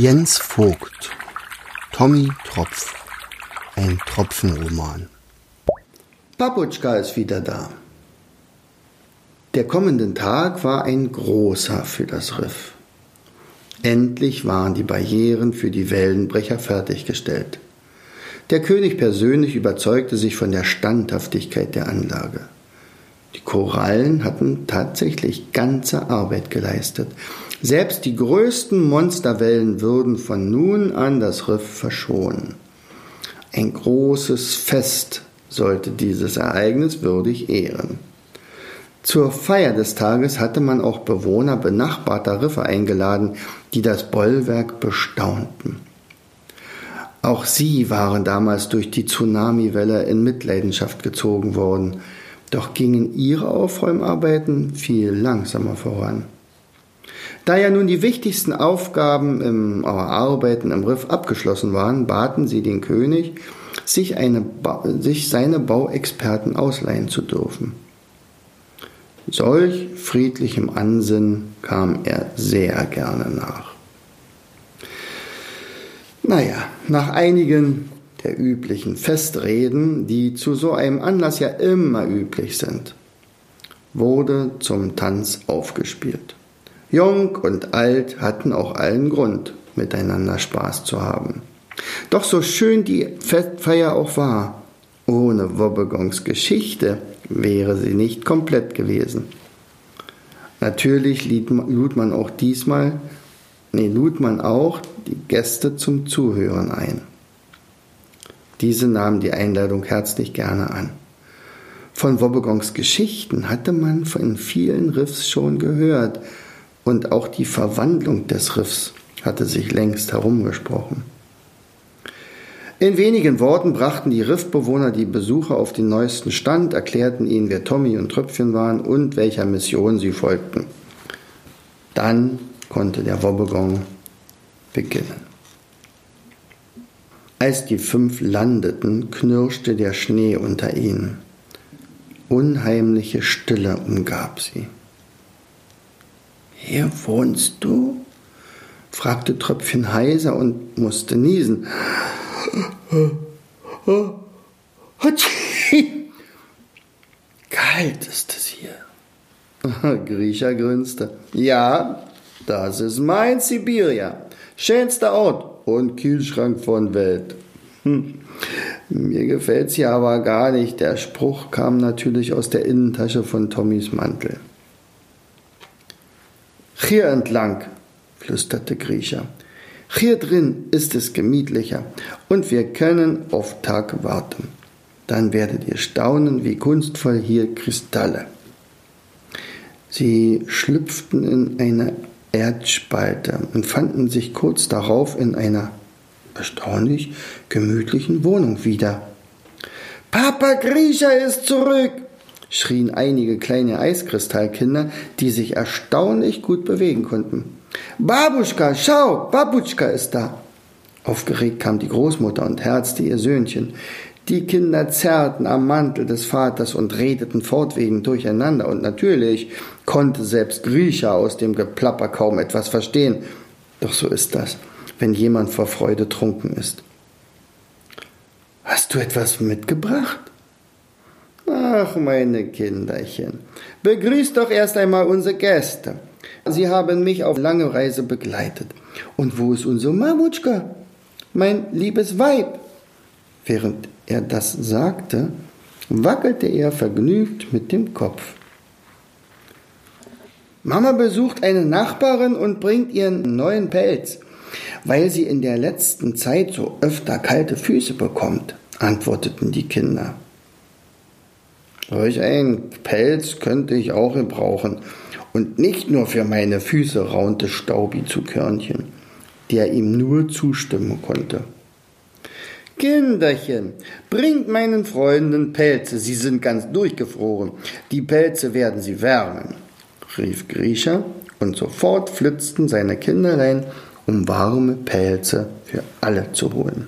Jens Vogt Tommy Tropf Ein Tropfenroman Paputschka ist wieder da. Der kommende Tag war ein großer für das Riff. Endlich waren die Barrieren für die Wellenbrecher fertiggestellt. Der König persönlich überzeugte sich von der Standhaftigkeit der Anlage. Die Korallen hatten tatsächlich ganze Arbeit geleistet. Selbst die größten Monsterwellen würden von nun an das Riff verschonen. Ein großes Fest sollte dieses Ereignis würdig ehren. Zur Feier des Tages hatte man auch Bewohner benachbarter Riffe eingeladen, die das Bollwerk bestaunten. Auch sie waren damals durch die Tsunamiwelle in Mitleidenschaft gezogen worden, doch gingen ihre Aufräumarbeiten viel langsamer voran. Da ja nun die wichtigsten Aufgaben im Arbeiten im Riff abgeschlossen waren, baten sie den König, sich, eine, sich seine Bauexperten ausleihen zu dürfen. Solch friedlichem Ansinnen kam er sehr gerne nach. Naja, nach einigen der üblichen Festreden, die zu so einem Anlass ja immer üblich sind, wurde zum Tanz aufgespielt. Jung und alt hatten auch allen Grund, miteinander Spaß zu haben. Doch so schön die Festfeier auch war, ohne Wobbegons Geschichte wäre sie nicht komplett gewesen. Natürlich lud man auch diesmal, nee, lud man auch die Gäste zum Zuhören ein. Diese nahmen die Einladung herzlich gerne an. Von Wobbegons Geschichten hatte man in vielen Riffs schon gehört und auch die Verwandlung des Riffs hatte sich längst herumgesprochen. In wenigen Worten brachten die Riffbewohner die Besucher auf den neuesten Stand, erklärten ihnen, wer Tommy und Tröpfchen waren und welcher Mission sie folgten. Dann konnte der Wobbegong beginnen. Als die fünf landeten, knirschte der Schnee unter ihnen. Unheimliche Stille umgab sie. Hier wohnst du? fragte Tröpfchen heiser und musste niesen. Kalt ist es hier. Griecher grünzte. Ja, das ist mein Sibiria. Schönster Ort und Kühlschrank von Welt. Hm. Mir gefällt's hier aber gar nicht. Der Spruch kam natürlich aus der Innentasche von Tommys Mantel. Hier entlang, flüsterte Griecher. Hier drin ist es gemütlicher und wir können auf Tag warten. Dann werdet ihr staunen, wie kunstvoll hier Kristalle. Sie schlüpften in eine Erdspalte und fanden sich kurz darauf in einer erstaunlich gemütlichen Wohnung wieder. Papa Griecher ist zurück! Schrien einige kleine Eiskristallkinder, die sich erstaunlich gut bewegen konnten. Babuschka, schau, Babuschka ist da. Aufgeregt kam die Großmutter und herzte ihr Söhnchen. Die Kinder zerrten am Mantel des Vaters und redeten fortwährend durcheinander, und natürlich konnte selbst Griecher aus dem Geplapper kaum etwas verstehen. Doch so ist das, wenn jemand vor Freude trunken ist. Hast du etwas mitgebracht? Ach, meine Kinderchen, begrüßt doch erst einmal unsere Gäste. Sie haben mich auf lange Reise begleitet. Und wo ist unsere Mamutschka? Mein liebes Weib. Während er das sagte, wackelte er vergnügt mit dem Kopf. Mama besucht eine Nachbarin und bringt ihren neuen Pelz, weil sie in der letzten Zeit so öfter kalte Füße bekommt, antworteten die Kinder. Solch einen Pelz könnte ich auch gebrauchen. Und nicht nur für meine Füße raunte Staubi zu Körnchen, der ihm nur zustimmen konnte. Kinderchen, bringt meinen Freunden Pelze, sie sind ganz durchgefroren. Die Pelze werden sie wärmen, rief Griecher, und sofort flitzten seine Kinderlein, um warme Pelze für alle zu holen.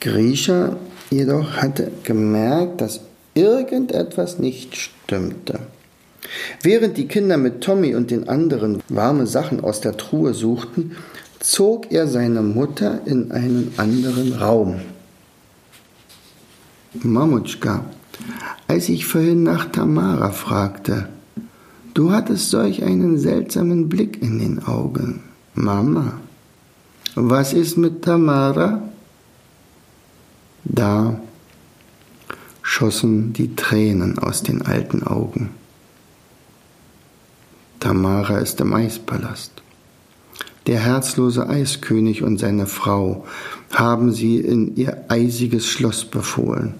Griecher jedoch hatte gemerkt, dass irgendetwas nicht stimmte. Während die Kinder mit Tommy und den anderen warme Sachen aus der Truhe suchten, zog er seine Mutter in einen anderen Raum. Mamutschka, als ich vorhin nach Tamara fragte, du hattest solch einen seltsamen Blick in den Augen. Mama, was ist mit Tamara? Da schossen die Tränen aus den alten Augen. Tamara ist im Eispalast. Der herzlose Eiskönig und seine Frau haben sie in ihr eisiges Schloss befohlen.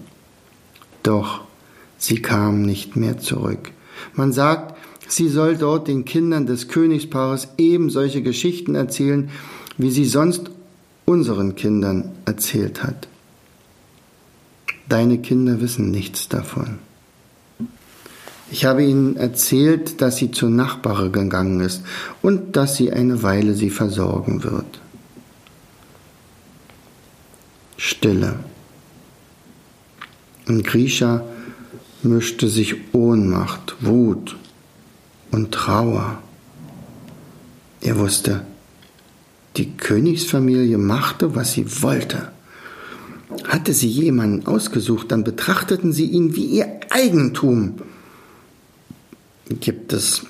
Doch sie kam nicht mehr zurück. Man sagt, sie soll dort den Kindern des Königspaares eben solche Geschichten erzählen, wie sie sonst unseren Kindern erzählt hat. Deine Kinder wissen nichts davon. Ich habe ihnen erzählt, dass sie zur Nachbarin gegangen ist und dass sie eine Weile sie versorgen wird. Stille. In Grisha mischte sich Ohnmacht, Wut und Trauer. Er wusste, die Königsfamilie machte, was sie wollte. Hatte sie jemanden ausgesucht, dann betrachteten sie ihn wie ihr Eigentum. Gibt es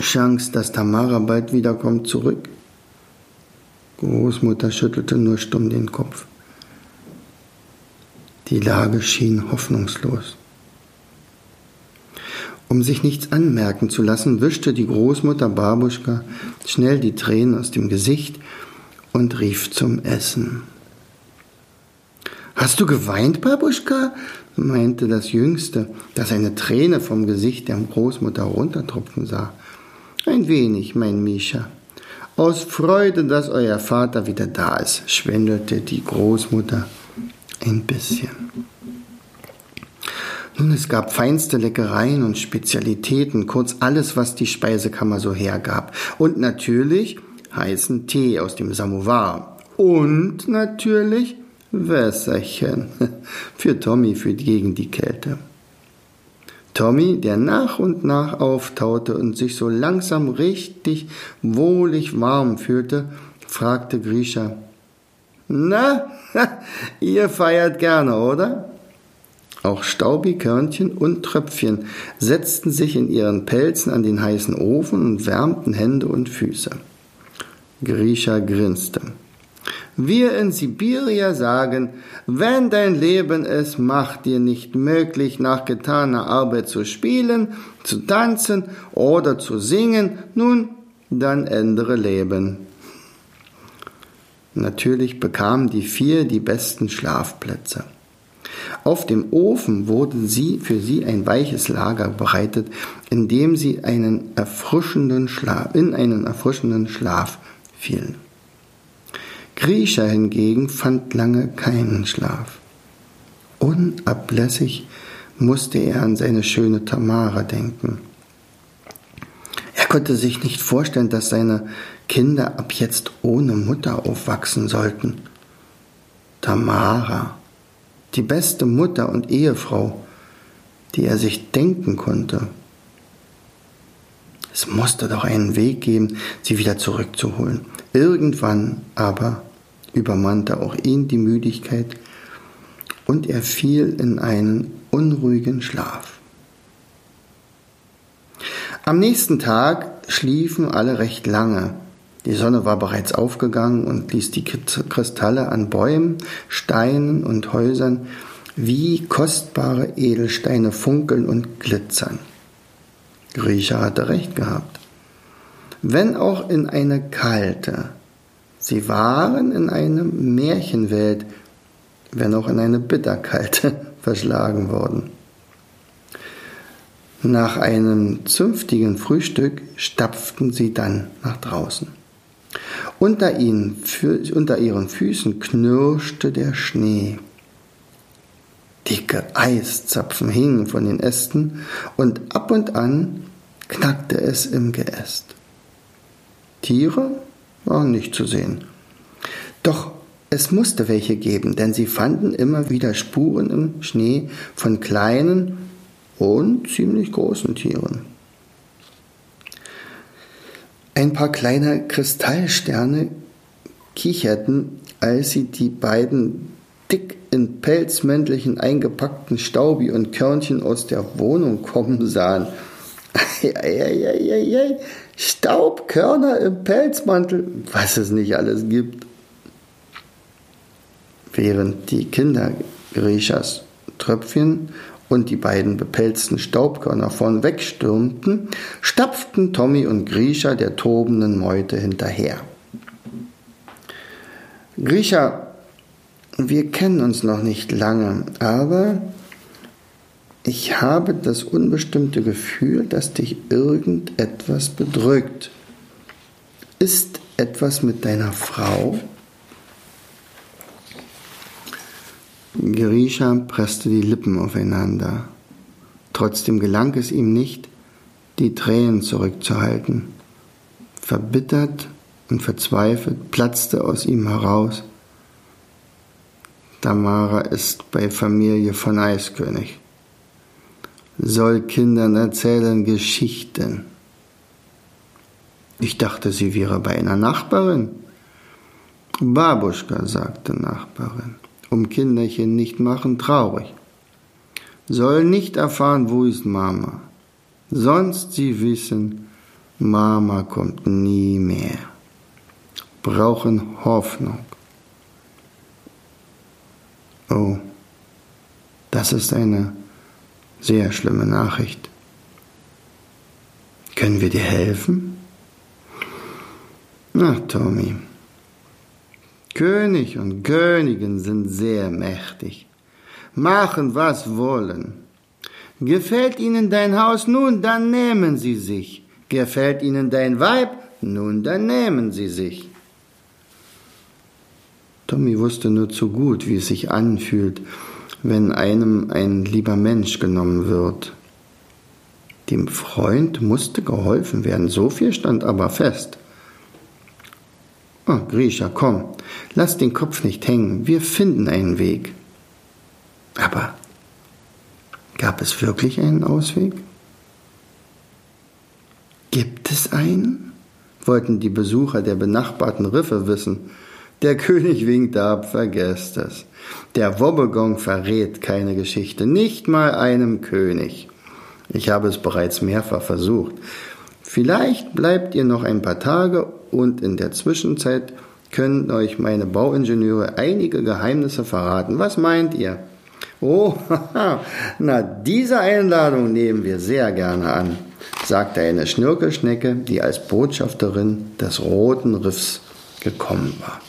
Chance, dass Tamara bald wiederkommt zurück? Großmutter schüttelte nur stumm den Kopf. Die Lage schien hoffnungslos. Um sich nichts anmerken zu lassen, wischte die Großmutter Babuschka schnell die Tränen aus dem Gesicht und rief zum Essen. Hast du geweint, Babuschka? meinte das Jüngste, das eine Träne vom Gesicht der Großmutter runtertropfen sah. Ein wenig, mein Mischa. Aus Freude, dass euer Vater wieder da ist, schwindelte die Großmutter ein bisschen. Nun, es gab feinste Leckereien und Spezialitäten, kurz alles, was die Speisekammer so hergab. Und natürlich heißen Tee aus dem Samovar. Und natürlich Wässerchen für Tommy für gegen die Kälte. Tommy, der nach und nach auftaute und sich so langsam richtig wohlig warm fühlte, fragte Grisha, na, ihr feiert gerne, oder? Auch Staubikörnchen und Tröpfchen setzten sich in ihren Pelzen an den heißen Ofen und wärmten Hände und Füße. Grisha grinste. Wir in Sibirien sagen, wenn dein Leben es macht dir nicht möglich, nach getaner Arbeit zu spielen, zu tanzen oder zu singen, nun, dann ändere Leben. Natürlich bekamen die vier die besten Schlafplätze. Auf dem Ofen wurde sie für sie ein weiches Lager bereitet, in dem sie einen erfrischenden Schlaf, in einen erfrischenden Schlaf fielen. Grisha hingegen fand lange keinen Schlaf. Unablässig musste er an seine schöne Tamara denken. Er konnte sich nicht vorstellen, dass seine Kinder ab jetzt ohne Mutter aufwachsen sollten. Tamara, die beste Mutter und Ehefrau, die er sich denken konnte. Es musste doch einen Weg geben, sie wieder zurückzuholen. Irgendwann aber übermannte auch ihn die Müdigkeit und er fiel in einen unruhigen Schlaf. Am nächsten Tag schliefen alle recht lange. Die Sonne war bereits aufgegangen und ließ die Kristalle an Bäumen, Steinen und Häusern wie kostbare Edelsteine funkeln und glitzern. Griecher hatte recht gehabt. Wenn auch in eine kalte, Sie waren in eine Märchenwelt, wenn auch in eine bitterkalte, verschlagen worden. Nach einem zünftigen Frühstück stapften sie dann nach draußen. Unter, ihnen, unter ihren Füßen knirschte der Schnee. Dicke Eiszapfen hingen von den Ästen und ab und an knackte es im Geäst. Tiere waren nicht zu sehen. Doch es musste welche geben, denn sie fanden immer wieder Spuren im Schnee von kleinen und ziemlich großen Tieren. Ein paar kleine Kristallsterne kicherten, als sie die beiden dick in pelzmäntelchen eingepackten Staubi und Körnchen aus der Wohnung kommen sahen. Eieieiei, Staubkörner im Pelzmantel, was es nicht alles gibt. Während die Kinder Grishas Tröpfchen und die beiden bepelzten Staubkörner vorn wegstürmten, stapften Tommy und Grisha der tobenden Meute hinterher. Grisha, wir kennen uns noch nicht lange, aber ich habe das unbestimmte Gefühl, dass dich irgendetwas bedrückt. Ist etwas mit deiner Frau? Grisha presste die Lippen aufeinander. Trotzdem gelang es ihm nicht, die Tränen zurückzuhalten. Verbittert und verzweifelt platzte aus ihm heraus. Tamara ist bei Familie von Eiskönig. Soll Kindern erzählen Geschichten. Ich dachte, sie wäre bei einer Nachbarin. Babuschka, sagte Nachbarin um Kinderchen nicht machen, traurig. Soll nicht erfahren, wo ist Mama. Sonst sie wissen, Mama kommt nie mehr. Brauchen Hoffnung. Oh, das ist eine sehr schlimme Nachricht. Können wir dir helfen? Na, Tommy, König und Königin sind sehr mächtig, machen was wollen. Gefällt ihnen dein Haus, nun dann nehmen sie sich. Gefällt ihnen dein Weib, nun dann nehmen sie sich. Tommy wusste nur zu gut, wie es sich anfühlt, wenn einem ein lieber Mensch genommen wird. Dem Freund musste geholfen werden, so viel stand aber fest. Oh, Grisha, komm, lass den Kopf nicht hängen, wir finden einen Weg. Aber gab es wirklich einen Ausweg? Gibt es einen? wollten die Besucher der benachbarten Riffe wissen. Der König winkte ab, vergesst es. Der Wobbegong verrät keine Geschichte, nicht mal einem König. Ich habe es bereits mehrfach versucht. Vielleicht bleibt ihr noch ein paar Tage und in der Zwischenzeit können euch meine Bauingenieure einige Geheimnisse verraten. Was meint ihr? Oh, na, diese Einladung nehmen wir sehr gerne an, sagte eine Schnirkelschnecke, die als Botschafterin des Roten Riffs gekommen war.